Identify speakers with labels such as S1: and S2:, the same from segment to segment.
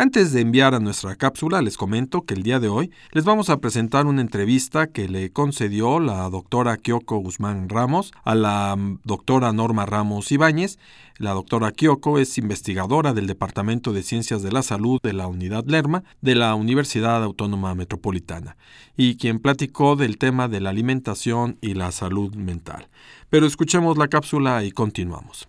S1: Antes de enviar a nuestra cápsula, les comento que el día de hoy les vamos a presentar una entrevista que le concedió la doctora Kyoko Guzmán Ramos a la mm, doctora Norma Ramos Ibáñez. La doctora Kyoko es investigadora del Departamento de Ciencias de la Salud de la Unidad Lerma de la Universidad Autónoma Metropolitana y quien platicó del tema de la alimentación y la salud mental. Pero escuchemos la cápsula y continuamos.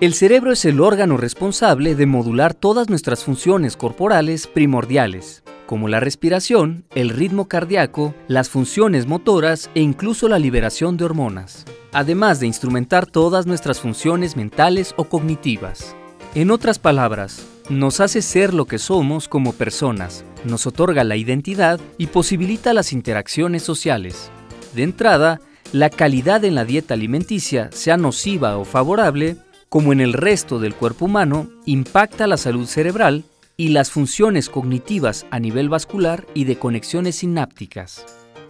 S2: El cerebro es el órgano responsable de modular todas nuestras funciones corporales primordiales, como la respiración, el ritmo cardíaco, las funciones motoras e incluso la liberación de hormonas, además de instrumentar todas nuestras funciones mentales o cognitivas. En otras palabras, nos hace ser lo que somos como personas, nos otorga la identidad y posibilita las interacciones sociales. De entrada, la calidad en la dieta alimenticia, sea nociva o favorable, como en el resto del cuerpo humano, impacta la salud cerebral y las funciones cognitivas a nivel vascular y de conexiones sinápticas.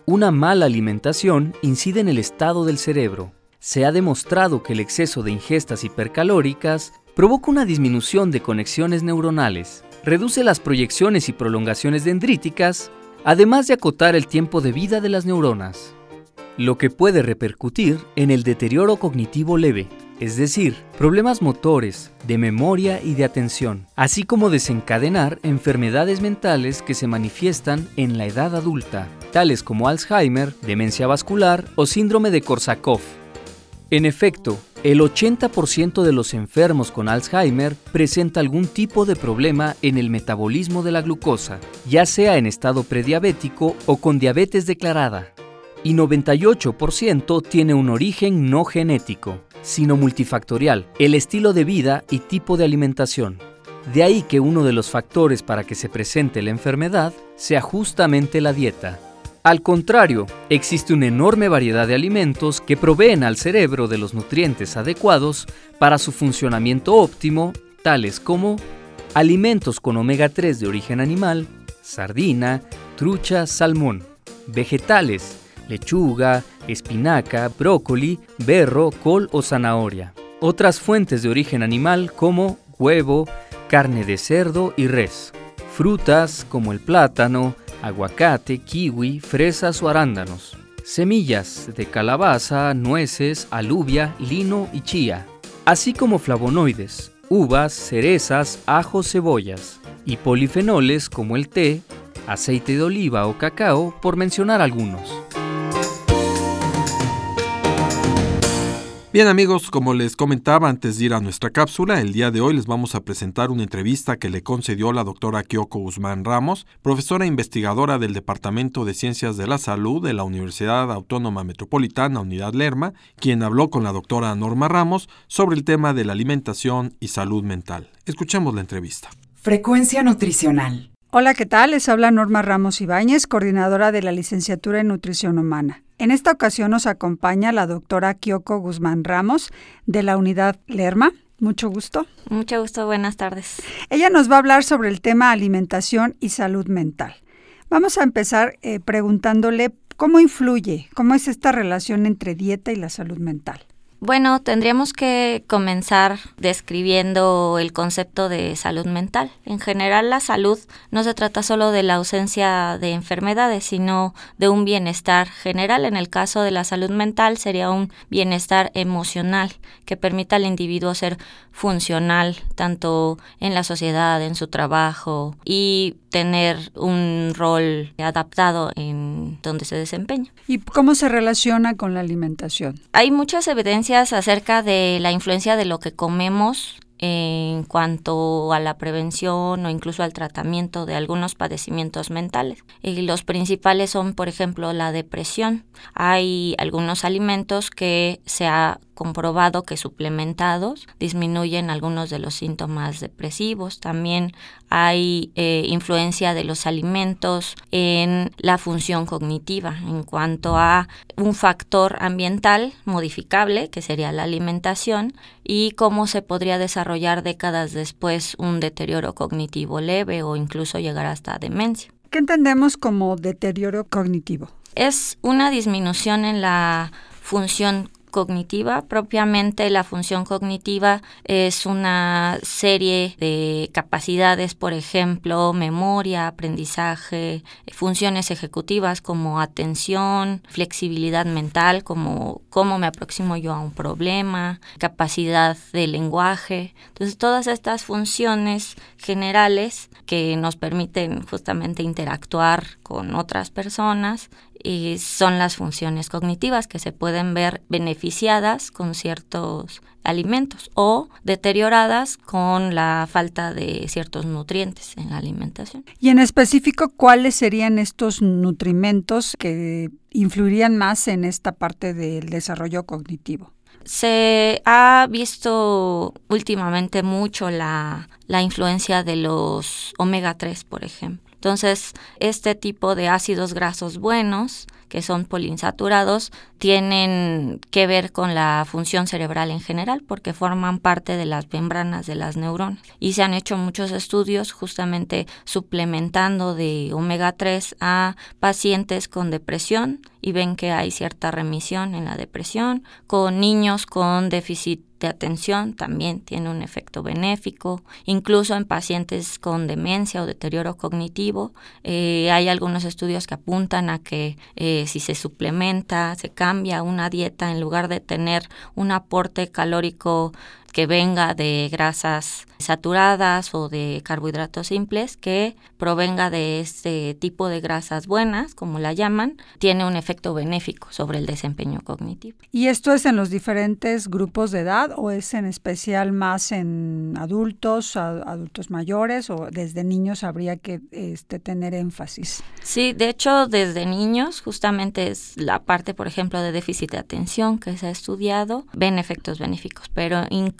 S2: Una mala alimentación incide en el estado del cerebro. Se ha demostrado que el exceso de ingestas hipercalóricas provoca una disminución de conexiones neuronales, reduce las proyecciones y prolongaciones dendríticas, además de acotar el tiempo de vida de las neuronas, lo que puede repercutir en el deterioro cognitivo leve, es decir, problemas motores, de memoria y de atención, así como desencadenar enfermedades mentales que se manifiestan en la edad adulta, tales como Alzheimer, demencia vascular o síndrome de Korsakoff. En efecto, el 80% de los enfermos con Alzheimer presenta algún tipo de problema en el metabolismo de la glucosa, ya sea en estado prediabético o con diabetes declarada. Y 98% tiene un origen no genético sino multifactorial, el estilo de vida y tipo de alimentación. De ahí que uno de los factores para que se presente la enfermedad sea justamente la dieta. Al contrario, existe una enorme variedad de alimentos que proveen al cerebro de los nutrientes adecuados para su funcionamiento óptimo, tales como alimentos con omega 3 de origen animal, sardina, trucha, salmón, vegetales, lechuga, espinaca, brócoli, berro, col o zanahoria. Otras fuentes de origen animal como huevo, carne de cerdo y res. Frutas como el plátano, aguacate, kiwi, fresas o arándanos. Semillas de calabaza, nueces, alubia, lino y chía. Así como flavonoides, uvas, cerezas, ajos, cebollas. Y polifenoles como el té, aceite de oliva o cacao, por mencionar algunos.
S1: Bien amigos, como les comentaba antes de ir a nuestra cápsula, el día de hoy les vamos a presentar una entrevista que le concedió la doctora Kyoko Guzmán Ramos, profesora investigadora del Departamento de Ciencias de la Salud de la Universidad Autónoma Metropolitana Unidad Lerma, quien habló con la doctora Norma Ramos sobre el tema de la alimentación y salud mental. Escuchemos la entrevista.
S3: Frecuencia nutricional.
S4: Hola, ¿qué tal? Les habla Norma Ramos Ibáñez, coordinadora de la licenciatura en Nutrición Humana. En esta ocasión nos acompaña la doctora Kyoko Guzmán Ramos de la unidad Lerma. Mucho gusto.
S5: Mucho gusto, buenas tardes.
S4: Ella nos va a hablar sobre el tema alimentación y salud mental. Vamos a empezar eh, preguntándole cómo influye, cómo es esta relación entre dieta y la salud mental.
S5: Bueno, tendríamos que comenzar describiendo el concepto de salud mental. En general, la salud no se trata solo de la ausencia de enfermedades, sino de un bienestar general. En el caso de la salud mental sería un bienestar emocional que permita al individuo ser funcional tanto en la sociedad, en su trabajo y tener un rol adaptado en donde se desempeña.
S4: ¿Y cómo se relaciona con la alimentación?
S5: Hay muchas evidencias acerca de la influencia de lo que comemos en cuanto a la prevención o incluso al tratamiento de algunos padecimientos mentales. Y los principales son, por ejemplo, la depresión. Hay algunos alimentos que se ha comprobado que suplementados disminuyen algunos de los síntomas depresivos. También hay eh, influencia de los alimentos en la función cognitiva en cuanto a un factor ambiental modificable, que sería la alimentación, y cómo se podría desarrollar décadas después un deterioro cognitivo leve o incluso llegar hasta demencia.
S4: ¿Qué entendemos como deterioro cognitivo?
S5: Es una disminución en la función cognitiva. Propiamente la función cognitiva es una serie de capacidades, por ejemplo, memoria, aprendizaje, funciones ejecutivas como atención, flexibilidad mental, como cómo me aproximo yo a un problema, capacidad de lenguaje. Entonces, todas estas funciones generales que nos permiten justamente interactuar con otras personas y son las funciones cognitivas que se pueden ver beneficiadas con ciertos alimentos o deterioradas con la falta de ciertos nutrientes en la alimentación.
S4: Y en específico, ¿cuáles serían estos nutrimentos que influirían más en esta parte del desarrollo cognitivo?
S5: Se ha visto últimamente mucho la, la influencia de los omega 3, por ejemplo. Entonces, este tipo de ácidos grasos buenos, que son poliinsaturados, tienen que ver con la función cerebral en general porque forman parte de las membranas de las neuronas. Y se han hecho muchos estudios justamente suplementando de omega 3 a pacientes con depresión y ven que hay cierta remisión en la depresión, con niños con déficit de atención también tiene un efecto benéfico, incluso en pacientes con demencia o deterioro cognitivo. Eh, hay algunos estudios que apuntan a que eh, si se suplementa, se cambia una dieta en lugar de tener un aporte calórico que venga de grasas saturadas o de carbohidratos simples que provenga de este tipo de grasas buenas, como la llaman, tiene un efecto benéfico sobre el desempeño cognitivo.
S4: ¿Y esto es en los diferentes grupos de edad o es en especial más en adultos, adultos mayores o desde niños habría que este, tener énfasis?
S5: Sí, de hecho desde niños justamente es la parte, por ejemplo, de déficit de atención que se ha estudiado, ven efectos benéficos, pero incluso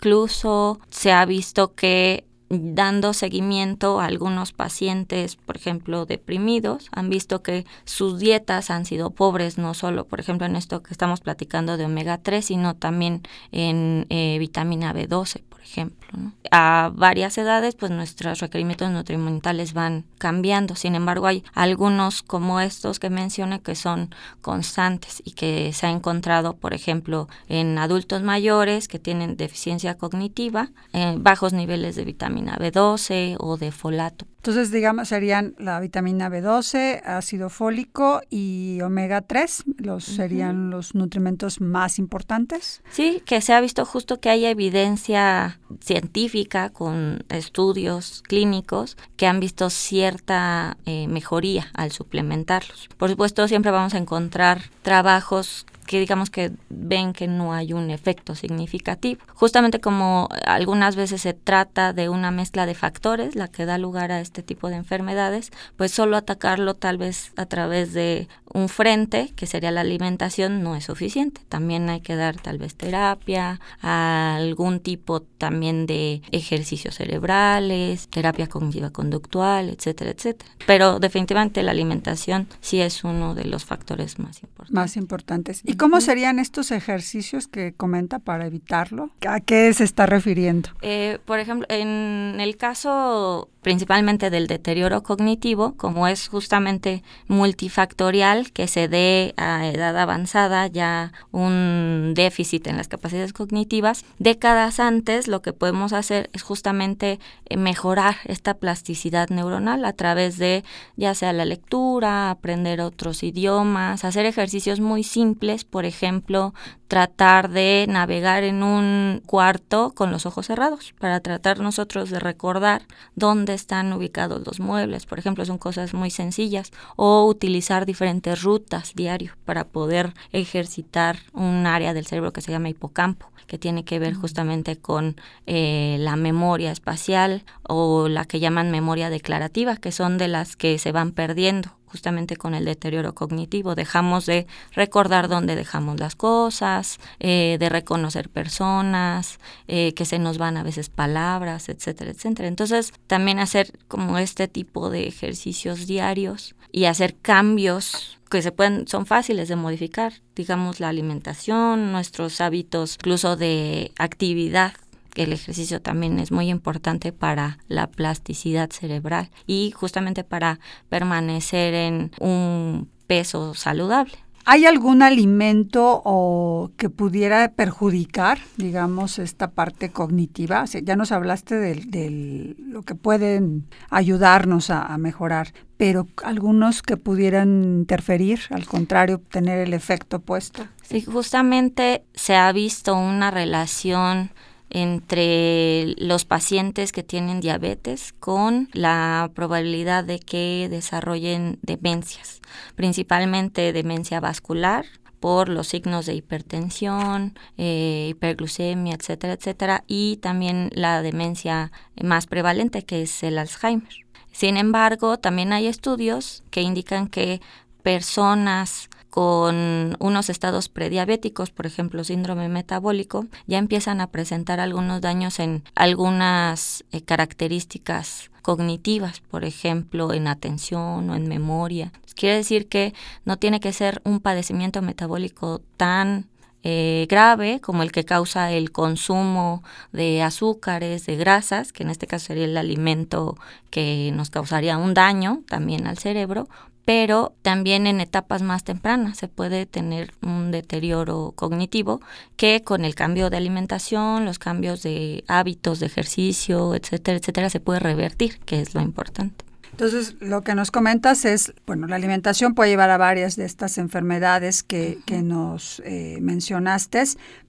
S5: se ha visto que dando seguimiento a algunos pacientes, por ejemplo, deprimidos, han visto que sus dietas han sido pobres, no solo, por ejemplo, en esto que estamos platicando de omega 3, sino también en eh, vitamina B12, por ejemplo. A varias edades, pues nuestros requerimientos nutrimentales van cambiando. Sin embargo, hay algunos como estos que mencioné que son constantes y que se ha encontrado, por ejemplo, en adultos mayores que tienen deficiencia cognitiva, eh, bajos niveles de vitamina B12 o de folato.
S4: Entonces, digamos, serían la vitamina B12, ácido fólico y omega 3, los serían los nutrimentos más importantes.
S5: Sí, que se ha visto justo que hay evidencia científica con estudios clínicos que han visto cierta eh, mejoría al suplementarlos. Por supuesto, siempre vamos a encontrar trabajos que digamos que ven que no hay un efecto significativo. Justamente como algunas veces se trata de una mezcla de factores la que da lugar a este tipo de enfermedades, pues solo atacarlo tal vez a través de un frente, que sería la alimentación, no es suficiente. También hay que dar tal vez terapia, algún tipo también de ejercicios cerebrales, terapia cognitiva conductual, etcétera, etcétera. Pero definitivamente la alimentación sí es uno de los factores más importantes.
S4: Más importantes. ¿Y cómo serían estos ejercicios que comenta para evitarlo? ¿A qué se está refiriendo?
S5: Eh, por ejemplo, en el caso principalmente del deterioro cognitivo, como es justamente multifactorial, que se dé a edad avanzada ya un déficit en las capacidades cognitivas, décadas antes lo que podemos hacer es justamente eh, mejorar esta plasticidad neuronal a través de ya sea la lectura, aprender otros idiomas, hacer ejercicios muy simples, por ejemplo, tratar de navegar en un cuarto con los ojos cerrados para tratar nosotros de recordar dónde están ubicados los muebles, por ejemplo, son cosas muy sencillas, o utilizar diferentes rutas diario para poder ejercitar un área del cerebro que se llama hipocampo, que tiene que ver justamente con eh, la memoria espacial o la que llaman memoria declarativa, que son de las que se van perdiendo justamente con el deterioro cognitivo. Dejamos de recordar dónde dejamos las cosas, eh, de reconocer personas, eh, que se nos van a veces palabras, etcétera, etcétera. Entonces, también hacer como este tipo de ejercicios diarios y hacer cambios que se pueden, son fáciles de modificar, digamos la alimentación, nuestros hábitos, incluso de actividad el ejercicio también es muy importante para la plasticidad cerebral y justamente para permanecer en un peso saludable.
S4: ¿Hay algún alimento o que pudiera perjudicar, digamos, esta parte cognitiva? ya nos hablaste de, lo que pueden ayudarnos a, a, mejorar, pero algunos que pudieran interferir, al contrario, tener el efecto opuesto.
S5: Sí, justamente se ha visto una relación entre los pacientes que tienen diabetes con la probabilidad de que desarrollen demencias, principalmente demencia vascular por los signos de hipertensión, eh, hiperglucemia, etcétera, etcétera, y también la demencia más prevalente que es el Alzheimer. Sin embargo, también hay estudios que indican que personas con unos estados prediabéticos, por ejemplo, síndrome metabólico, ya empiezan a presentar algunos daños en algunas eh, características cognitivas, por ejemplo, en atención o en memoria. Quiere decir que no tiene que ser un padecimiento metabólico tan eh, grave como el que causa el consumo de azúcares, de grasas, que en este caso sería el alimento que nos causaría un daño también al cerebro, pero también en etapas más tempranas se puede tener un deterioro cognitivo que con el cambio de alimentación, los cambios de hábitos de ejercicio, etcétera, etcétera, se puede revertir, que es lo importante.
S4: Entonces, lo que nos comentas es, bueno, la alimentación puede llevar a varias de estas enfermedades que, que nos eh, mencionaste,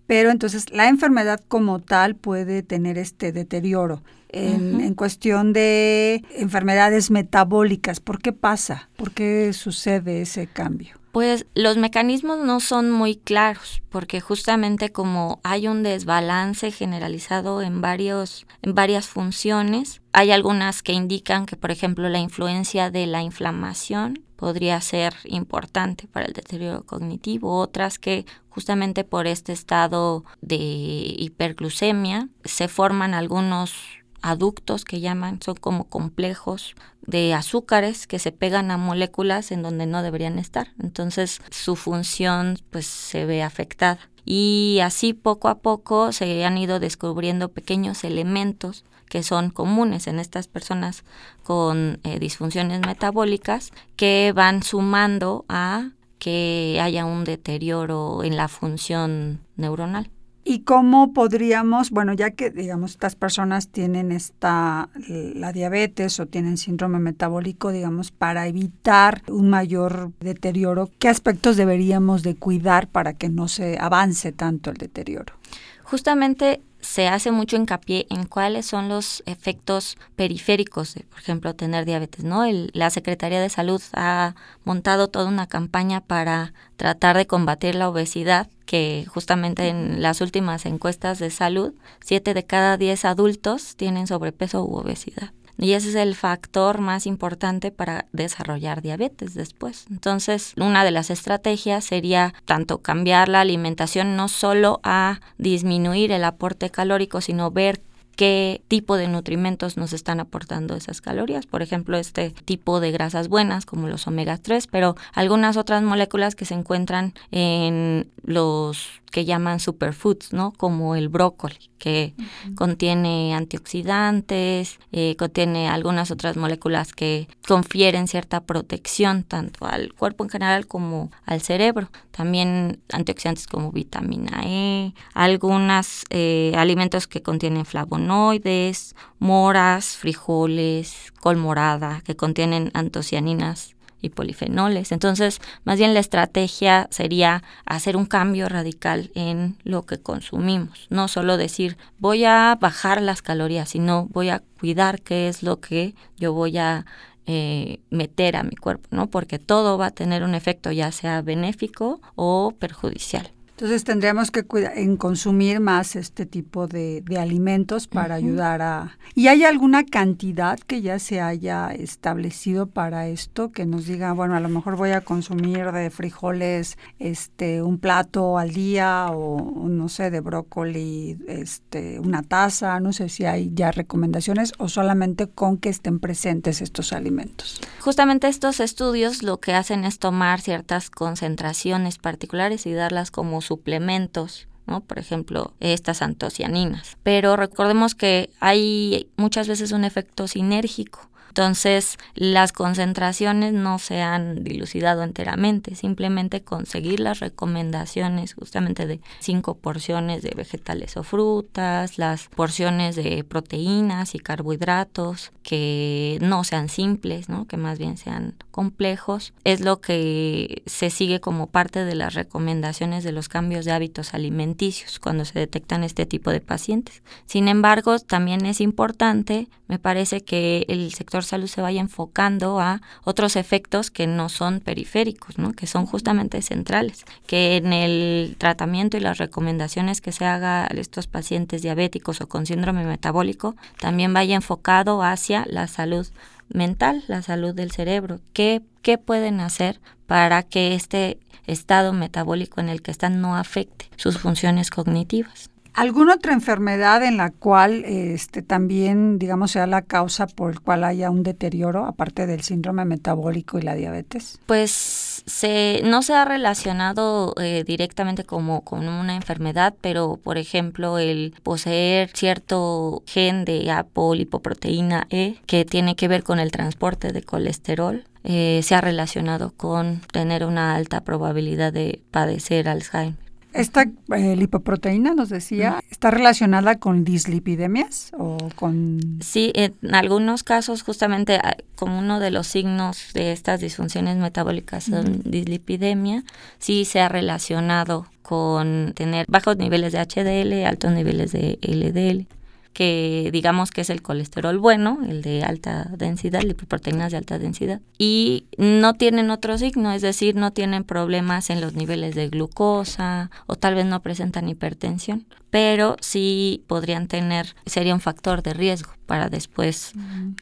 S4: pero entonces la enfermedad como tal puede tener este deterioro en, cuestión de enfermedades metabólicas. ¿Por qué pasa? ¿Por qué sucede ese cambio?
S5: Pues los mecanismos no son muy claros, porque justamente como hay un desbalance generalizado en varios en varias funciones, hay algunas que indican que por ejemplo la influencia de la inflamación podría ser importante para el deterioro cognitivo, otras que justamente por este estado de hiperglucemia se forman algunos aductos que llaman, son como complejos de azúcares que se pegan a moléculas en donde no deberían estar. Entonces su función pues se ve afectada. Y así poco a poco se han ido descubriendo pequeños elementos que son comunes en estas personas con eh, disfunciones metabólicas que van sumando a que haya un deterioro en la función neuronal.
S4: ¿Y cómo podríamos, bueno, ya que digamos estas personas tienen esta la diabetes o tienen síndrome metabólico, digamos, para evitar un mayor deterioro, ¿qué aspectos deberíamos de cuidar para que no se avance tanto el deterioro?
S5: Justamente se hace mucho hincapié en cuáles son los efectos periféricos de, por ejemplo, tener diabetes, ¿no? la Secretaría de Salud ha montado toda una campaña para tratar de combatir la obesidad, que justamente en las últimas encuestas de salud, siete de cada diez adultos tienen sobrepeso u obesidad. Y ese es el factor más importante para desarrollar diabetes después. Entonces, una de las estrategias sería tanto cambiar la alimentación no solo a disminuir el aporte calórico, sino ver qué tipo de nutrimentos nos están aportando esas calorías. Por ejemplo, este tipo de grasas buenas como los omega 3, pero algunas otras moléculas que se encuentran en los que llaman superfoods, ¿no? Como el brócoli, que contiene antioxidantes, eh, contiene algunas otras moléculas que confieren cierta protección tanto al cuerpo en general como al cerebro. También antioxidantes como vitamina E, algunos eh, alimentos que contienen flavonoides, moras, frijoles, col morada, que contienen antocianinas y polifenoles. Entonces, más bien la estrategia sería hacer un cambio radical en lo que consumimos. No solo decir voy a bajar las calorías, sino voy a cuidar qué es lo que yo voy a eh, meter a mi cuerpo, ¿no? Porque todo va a tener un efecto ya sea benéfico o perjudicial.
S4: Entonces tendríamos que cuidar en consumir más este tipo de, alimentos para ayudar a... ¿Y hay alguna cantidad que ya se haya establecido para esto? Que nos diga, bueno, a lo mejor voy a consumir de frijoles este un plato al día o no sé, de brócoli este una taza, no sé si hay ya recomendaciones o solamente con que estén presentes estos alimentos.
S5: Justamente estos estudios lo que hacen es tomar ciertas concentraciones particulares y darlas como suplementos, ¿no? Por ejemplo, estas antocianinas. Pero recordemos que hay muchas veces un efecto sinérgico. Entonces, las concentraciones no se han dilucidado enteramente, simplemente conseguir las recomendaciones justamente de cinco porciones de vegetales o frutas, las porciones de proteínas y carbohidratos que no sean simples, ¿no? que más bien sean complejos, es lo que se sigue como parte de las recomendaciones de los cambios de hábitos alimenticios cuando se detectan este tipo de pacientes. Sin embargo, también es importante, me parece que el salud se vaya enfocando a otros efectos que no son periféricos, ¿no? que son justamente centrales, que en el tratamiento y las recomendaciones que se haga a estos pacientes diabéticos o con síndrome metabólico también vaya enfocado hacia la salud mental, la salud del cerebro. ¿Qué, qué pueden hacer para que este estado metabólico en el que están no afecte sus funciones cognitivas?
S4: ¿Alguna otra enfermedad en la cual este, también, digamos, sea la causa por el cual haya un deterioro, aparte del síndrome metabólico y la diabetes?
S5: Pues se, no se ha relacionado eh, directamente como con una enfermedad, pero por ejemplo el poseer cierto gen de apolipoproteína E que tiene que ver con el transporte de colesterol, eh, se ha relacionado con tener una alta probabilidad de padecer Alzheimer.
S4: Esta eh, lipoproteína, nos decía, ¿está relacionada con dislipidemias o con...?
S5: Sí, en algunos casos justamente ah, como uno de los signos de estas disfunciones metabólicas son dislipidemia, sí se ha relacionado con tener bajos niveles de HDL, altos niveles de LDL que digamos que es el colesterol bueno, el de alta densidad, lipoproteínas de alta densidad, y no tienen otro signo, es decir, no tienen problemas en los niveles de glucosa o tal vez no presentan hipertensión, pero sí podrían tener, sería un factor de riesgo para después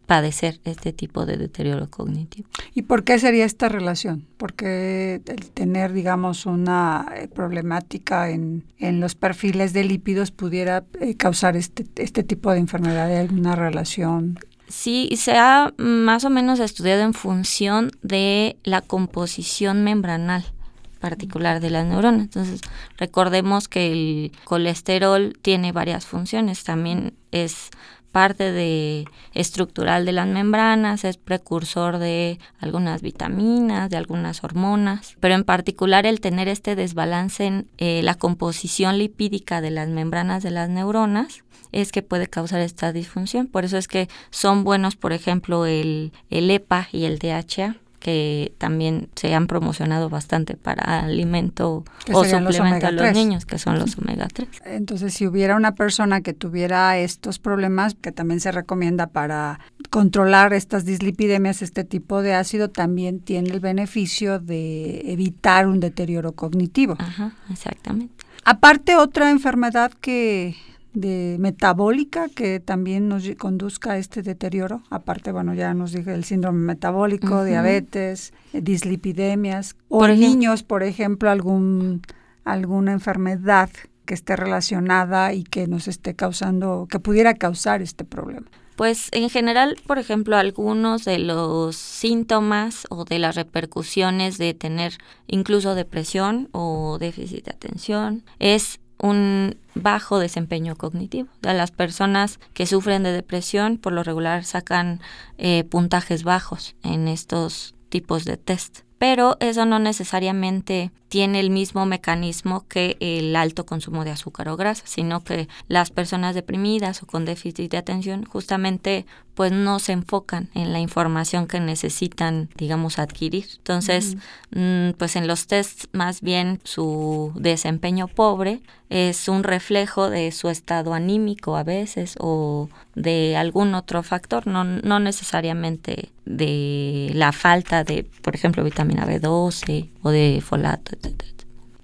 S5: padecer este tipo de deterioro cognitivo.
S4: ¿Y por qué sería esta relación? Porque el tener, digamos, una eh, problemática en, en los perfiles de lípidos pudiera eh, causar este, este tipo de enfermedad, ¿Hay alguna relación?
S5: Sí, se ha más o menos estudiado en función de la composición membranal particular de las neuronas. Entonces, recordemos que el colesterol tiene varias funciones. También es parte de estructural de las membranas, es precursor de algunas vitaminas, de algunas hormonas, pero en particular el tener este desbalance en eh, la composición lipídica de las membranas de las neuronas es que puede causar esta disfunción. Por eso es que son buenos, por ejemplo, el, el EPA y el DHA que también se han promocionado bastante para alimento o suplemento a los niños, que son los omega 3.
S4: Entonces, si hubiera una persona que tuviera estos problemas, que también se recomienda para controlar estas dislipidemias, este tipo de ácido, también tiene el beneficio de evitar un deterioro cognitivo.
S5: Ajá, exactamente.
S4: Aparte, otra enfermedad que de metabólica que también nos conduzca a este deterioro. Aparte, bueno, ya nos dije el síndrome metabólico, diabetes, eh, dislipidemias, o niños, por ejemplo, algún, alguna enfermedad que esté relacionada y que nos esté causando, que pudiera causar este problema.
S5: Pues en general, por ejemplo, algunos de los síntomas o de las repercusiones de tener incluso depresión o déficit de atención es un bajo desempeño cognitivo. las personas que sufren de depresión por lo regular sacan eh, puntajes bajos en estos tipos de test pero eso no necesariamente tiene el mismo mecanismo que el alto consumo de azúcar o grasa, sino que las personas deprimidas o con déficit de atención justamente pues no se enfocan en la información que necesitan, digamos, adquirir. Entonces, mm, pues en los tests más bien su desempeño pobre es un reflejo de su estado anímico a veces o de algún otro factor, no, no necesariamente de la falta de, por ejemplo, vitamina B12 o de folato, etc.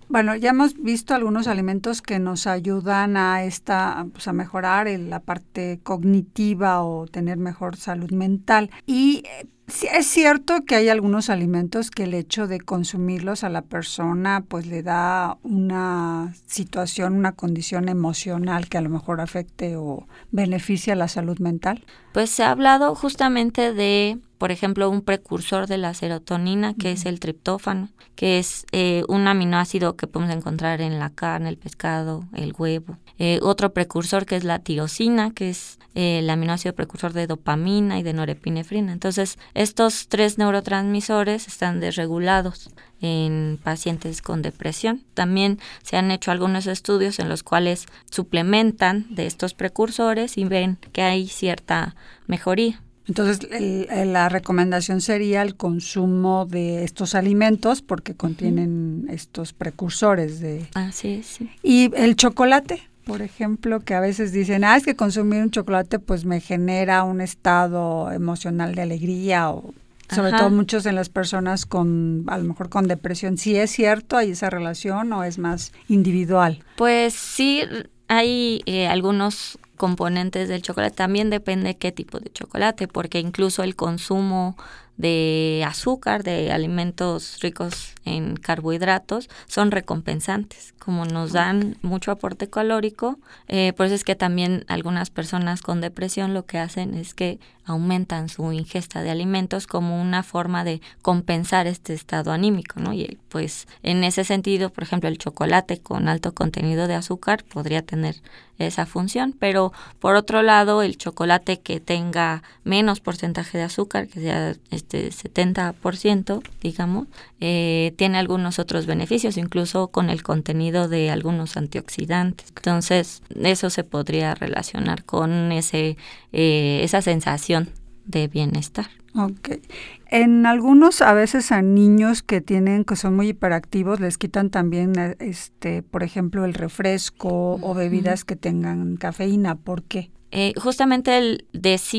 S4: Bueno, ya hemos visto algunos alimentos que nos ayudan a esta, pues a mejorar la parte cognitiva o tener mejor salud mental. Y eh, es cierto que hay algunos alimentos que el hecho de consumirlos a la persona pues le da una situación, una condición emocional que a lo mejor afecte o beneficia la salud mental.
S5: Pues se ha hablado justamente de, por ejemplo, un precursor de la serotonina que es el triptófano, que es eh, un aminoácido que podemos encontrar en la carne, el pescado, el huevo. Eh, otro precursor que es la tirosina, que es eh, el aminoácido precursor de dopamina y de norepinefrina. Entonces, estos tres neurotransmisores están desregulados en pacientes con depresión. También se han hecho algunos estudios en los cuales suplementan de estos precursores y ven que hay cierta mejoría.
S4: Entonces, la recomendación sería el consumo de estos alimentos porque contienen estos precursores de...
S5: Así es.
S4: ¿Y el chocolate? por ejemplo, que a veces dicen, ah, es que consumir un chocolate pues me genera un estado emocional de alegría o sobre todo muchos en las personas con, a lo mejor con depresión. ¿Sí es cierto, hay esa relación o es más individual?
S5: Pues sí, hay eh, algunos componentes del chocolate. También depende qué tipo de chocolate, porque incluso el consumo de azúcar, de alimentos ricos en carbohidratos, son recompensantes, como nos dan mucho aporte calórico. Eh, por eso es que también algunas personas con depresión lo que hacen es que aumentan su ingesta de alimentos como una forma de compensar este estado anímico, ¿no? Y pues en ese sentido, por ejemplo, el chocolate con alto contenido de azúcar podría tener esa función, pero por otro lado, el chocolate que tenga menos porcentaje de azúcar, que sea este 70%, digamos, eh, tiene algunos otros beneficios, incluso con el contenido de algunos antioxidantes. Entonces, eso se podría relacionar con ese, eh, esa sensación de bienestar.
S4: Ok. En algunos, a veces a niños que tienen, que son muy hiperactivos, les quitan también, eh, este, por ejemplo, el refresco o bebidas que tengan cafeína. ¿Por qué?
S5: Eh, justamente el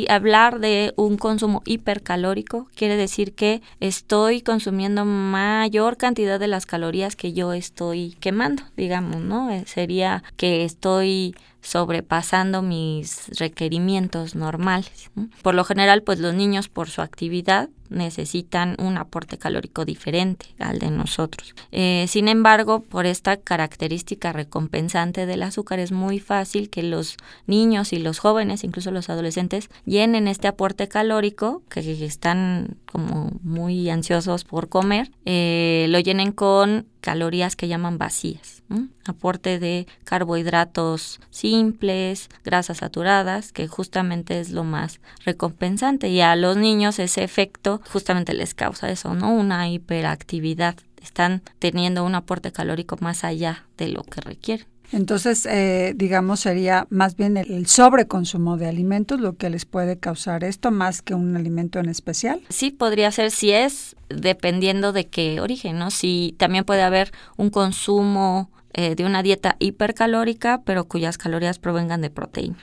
S5: hablar de un consumo hipercalórico quiere decir que estoy consumiendo mayor cantidad de las calorías que yo estoy quemando, digamos, ¿no? Eh, sería que estoy sobrepasando mis requerimientos normales. Por lo general, pues los niños por su actividad necesitan un aporte calórico diferente al de nosotros. Eh, sin embargo, por esta característica recompensante del azúcar es muy fácil que los niños y los jóvenes, incluso los adolescentes, llenen este aporte calórico, que están como muy ansiosos por comer, eh, lo llenen con calorías que llaman vacías. Aporte de carbohidratos simples, grasas saturadas, que justamente es lo más recompensante. Y a los niños ese efecto justamente les causa eso, ¿no? Una hiperactividad. Están teniendo un aporte calórico más allá de lo que requieren.
S4: Entonces, eh, digamos, sería más bien el, sobreconsumo de alimentos lo que les puede causar esto, más que un alimento en especial.
S5: Sí, podría ser si es dependiendo de qué origen, ¿no? Si también puede haber un consumo eh, de una dieta hipercalórica, pero cuyas calorías provengan de proteína.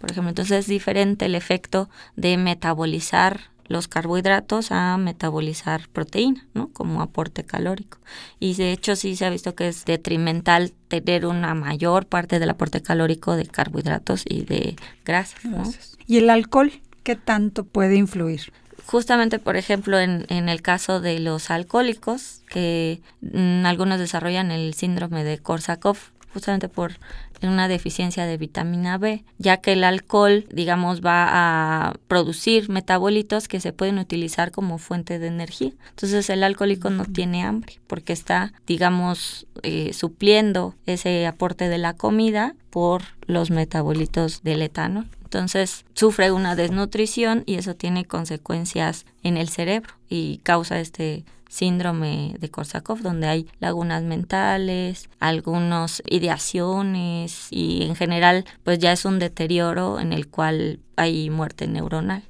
S5: Por ejemplo, entonces es diferente el efecto de metabolizar los carbohidratos a metabolizar proteína, ¿no? Como aporte calórico. Y de hecho sí se ha visto que es detrimental tener una mayor parte del aporte calórico de carbohidratos y de grasas.
S4: ¿Y el alcohol qué tanto puede influir?
S5: Justamente, por ejemplo, en, en el caso de los alcohólicos, que mm, algunos desarrollan el síndrome de Korsakoff, justamente por una deficiencia de vitamina B, ya que el alcohol, digamos, va a producir metabolitos que se pueden utilizar como fuente de energía. Entonces el alcohólico no tiene hambre porque está, digamos, eh, supliendo ese aporte de la comida por los metabolitos del etanol. Entonces sufre una desnutrición y eso tiene consecuencias en el cerebro y causa este síndrome de Korsakoff, donde hay lagunas mentales, algunas ideaciones y en general pues ya es un deterioro en el cual hay muerte neuronal.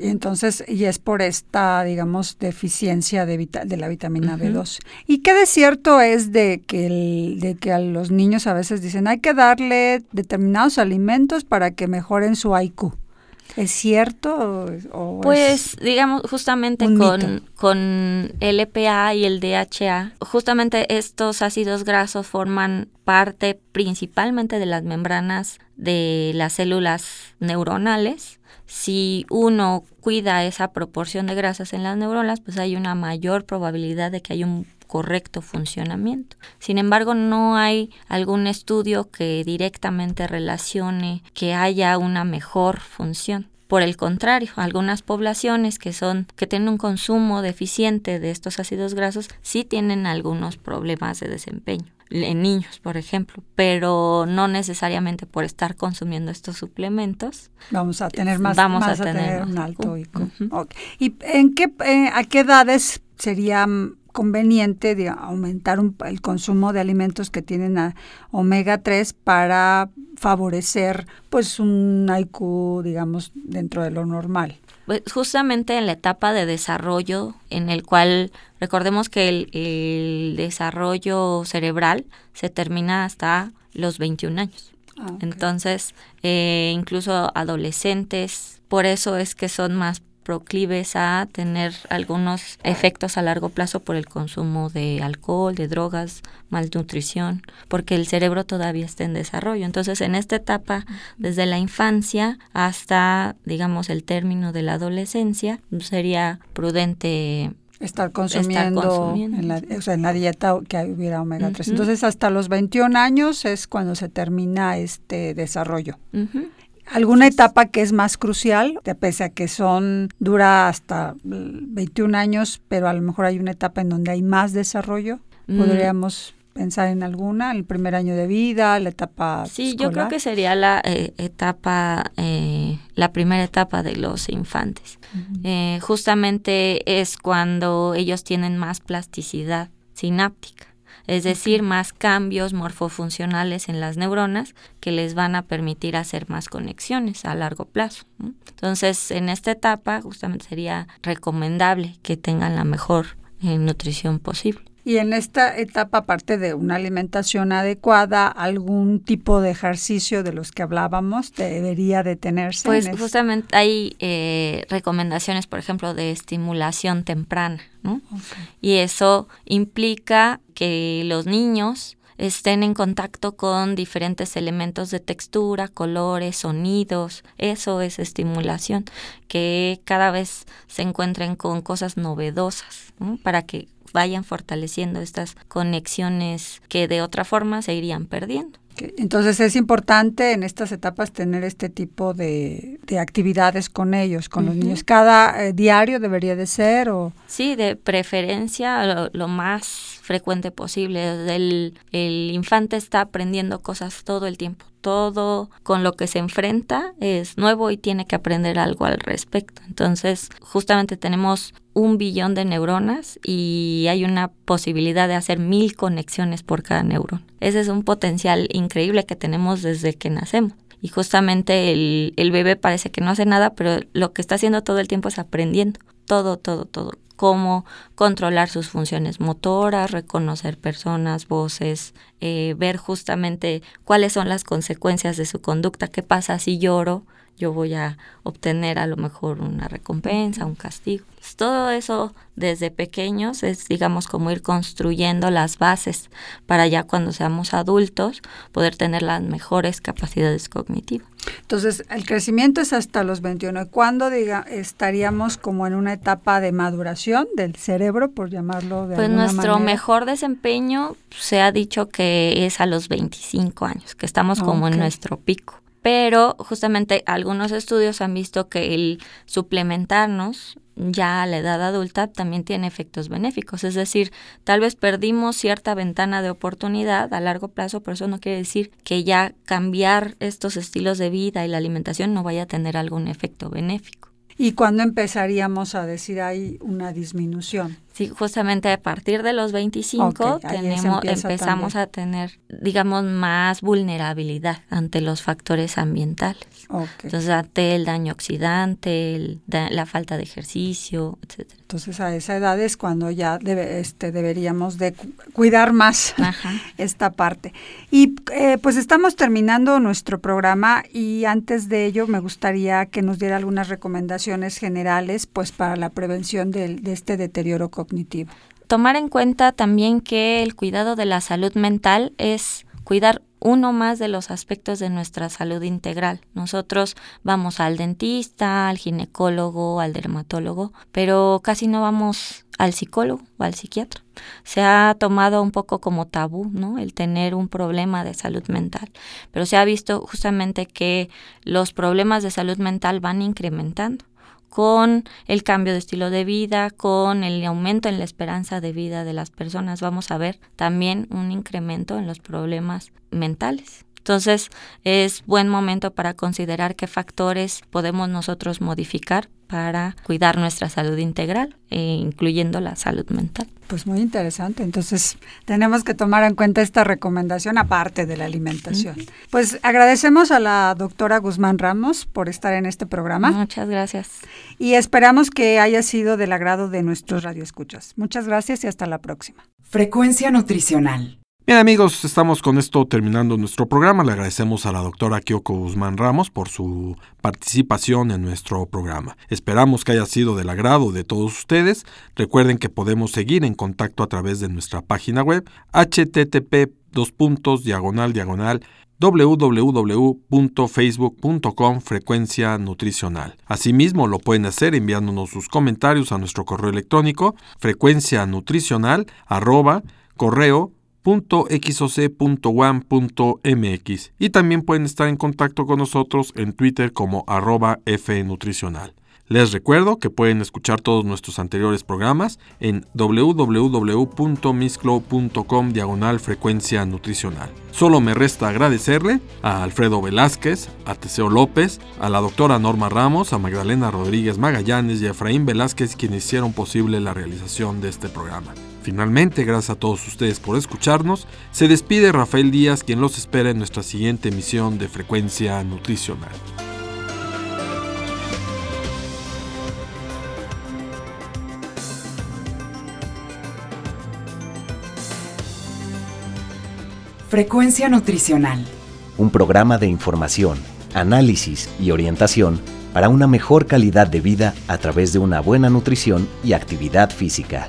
S4: Entonces, y es por esta, digamos, deficiencia de, de la vitamina B2. ¿Y qué de cierto es de que, el, de que a los niños a veces dicen hay que darle determinados alimentos para que mejoren su IQ? ¿Es cierto?
S5: pues digamos justamente con, con el EPA y el DHA, justamente estos ácidos grasos forman parte principalmente de las membranas de las células neuronales si uno cuida esa proporción de grasas en las neuronas, pues hay una mayor probabilidad de que haya un correcto funcionamiento. Sin embargo, no hay algún estudio que directamente relacione que haya una mejor función. Por el contrario, algunas poblaciones que son que tienen un consumo deficiente de estos ácidos grasos sí tienen algunos problemas de desempeño en niños, por ejemplo, pero no necesariamente por estar consumiendo estos suplementos.
S4: Vamos a tener más, vamos a, tener, un alto. ¿Y en qué, eh, a qué edades sería conveniente de aumentar el consumo de alimentos que tienen a omega 3 para favorecer pues un IQ, digamos, dentro de lo normal?
S5: Pues justamente en la etapa de desarrollo en el cual recordemos que el, desarrollo cerebral se termina hasta los 21 años. Ah, Entonces, eh, incluso adolescentes, por eso es que son más proclives a tener algunos efectos a largo plazo por el consumo de alcohol, de drogas, malnutrición, porque el cerebro todavía está en desarrollo. Entonces, en esta etapa, desde la infancia hasta, digamos, el término de la adolescencia, sería prudente
S4: estar consumiendo, En, la, o sea, en la dieta que hubiera omega 3. Entonces, hasta los 21 años es cuando se termina este desarrollo alguna etapa que es más crucial, pese a que son dura hasta 21 años, pero a lo mejor hay una etapa en donde hay más desarrollo. Mm. Podríamos pensar en alguna, el primer año de vida, la etapa
S5: Sí, yo creo que sería la eh, etapa, eh, la primera etapa de los infantes. Eh, justamente es cuando ellos tienen más plasticidad sináptica es decir, más cambios morfofuncionales en las neuronas que les van a permitir hacer más conexiones a largo plazo. Entonces, en esta etapa justamente sería recomendable que tengan la mejor eh, nutrición posible.
S4: Y en esta etapa, aparte de una alimentación adecuada, algún tipo de ejercicio de los que hablábamos debería detenerse.
S5: Pues justamente hay eh, recomendaciones, por ejemplo, de estimulación temprana, ¿no? Y eso implica que los niños estén en contacto con diferentes elementos de textura, colores, sonidos. Eso es estimulación, que cada vez se encuentren con cosas novedosas, ¿no? para que vayan fortaleciendo estas conexiones que de otra forma se irían perdiendo.
S4: Entonces es importante en estas etapas tener este tipo de, actividades con ellos, con los niños. ¿Cada eh, diario debería de ser o...?
S5: Sí, de preferencia lo, más frecuente posible. El, el infante está aprendiendo cosas todo el tiempo. Todo con lo que se enfrenta es nuevo y tiene que aprender algo al respecto. Entonces, justamente tenemos un billón de neuronas y hay una posibilidad de hacer mil conexiones por cada neurona. Ese es un potencial increíble que tenemos desde que nacemos. Y justamente el, el bebé parece que no hace nada, pero lo que está haciendo todo el tiempo es aprendiendo. Todo, todo, todo. Cómo controlar sus funciones motoras, reconocer personas, voces, eh, ver justamente cuáles son las consecuencias de su conducta, qué pasa si lloro yo voy a obtener a lo mejor una recompensa, un castigo. Pues todo eso desde pequeños es, digamos, como ir construyendo las bases para ya cuando seamos adultos poder tener las mejores capacidades cognitivas.
S4: Entonces, el crecimiento es hasta los 21. ¿Cuándo diga, estaríamos como en una etapa de maduración del cerebro, por llamarlo de
S5: pues
S4: alguna
S5: nuestro
S4: manera?
S5: mejor desempeño se ha dicho que es a los 25 años, que estamos como en nuestro pico. Pero justamente algunos estudios han visto que el suplementarnos ya a la edad adulta también tiene efectos benéficos. Es decir, tal vez perdimos cierta ventana de oportunidad a largo plazo, pero eso no quiere decir que ya cambiar estos estilos de vida y la alimentación no vaya a tener algún efecto benéfico.
S4: ¿Y cuándo empezaríamos a decir hay una disminución?
S5: Sí, justamente a partir de los 25
S4: Ok, ahí se
S5: tenemos, empezamos
S4: también.
S5: a tener, digamos, más vulnerabilidad ante los factores ambientales. Entonces, ante el daño oxidante, el da- la falta de ejercicio, etcétera.
S4: Entonces a esa edad es cuando ya debe- este, deberíamos de cu- cuidar más
S5: Ajá.
S4: esta parte. Y eh, pues estamos terminando nuestro programa y antes de ello me gustaría que nos diera algunas recomendaciones generales pues para la prevención del- de este deterioro cognitivo.
S5: Tomar en cuenta también que el cuidado de la salud mental es cuidar uno más de los aspectos de nuestra salud integral. Nosotros vamos al dentista, al ginecólogo, al dermatólogo, pero casi no vamos al psicólogo o al psiquiatra. Se ha tomado un poco como tabú, ¿no? El tener un problema de salud mental, pero se ha visto justamente que los problemas de salud mental van incrementando con el cambio de estilo de vida, con el aumento en la esperanza de vida de las personas, vamos a ver también un incremento en los problemas mentales. Entonces es buen momento para considerar qué factores podemos nosotros modificar para cuidar nuestra salud integral, eh, incluyendo la salud mental.
S4: Pues muy interesante. Entonces tenemos que tomar en cuenta esta recomendación aparte de la alimentación. Pues agradecemos a la doctora Guzmán Ramos por estar en este programa
S5: Muchas gracias.
S4: y esperamos que haya sido del agrado de nuestros radioescuchas. Muchas gracias y hasta la próxima.
S3: Frecuencia nutricional.
S1: Bien amigos, estamos con esto terminando nuestro programa. Le agradecemos a la doctora Kyoko Guzmán Ramos por su participación en nuestro programa. Esperamos que haya sido del agrado de todos ustedes. Recuerden que podemos seguir en contacto a través de nuestra página web http dos puntos diagonal diagonal www.facebook.com frecuencia nutricional. Asimismo lo pueden hacer enviándonos sus comentarios a nuestro correo electrónico frecuencia nutricional arroba correo .xoc.1.mx y también pueden estar en contacto con nosotros en Twitter como arroba fnutricional. Les recuerdo que pueden escuchar todos nuestros anteriores programas en www.misclow.com diagonal frecuencia nutricional. Solo me resta agradecerle a Alfredo Velázquez, a Teseo López, a la doctora Norma Ramos, a Magdalena Rodríguez Magallanes y a Efraín Velázquez quienes hicieron posible la realización de este programa. Finalmente, gracias a todos ustedes por escucharnos, se despide Rafael Díaz quien los espera en nuestra siguiente emisión de Frecuencia Nutricional.
S3: Frecuencia nutricional.
S6: Un programa de información, análisis y orientación para una mejor calidad de vida a través de una buena nutrición y actividad física.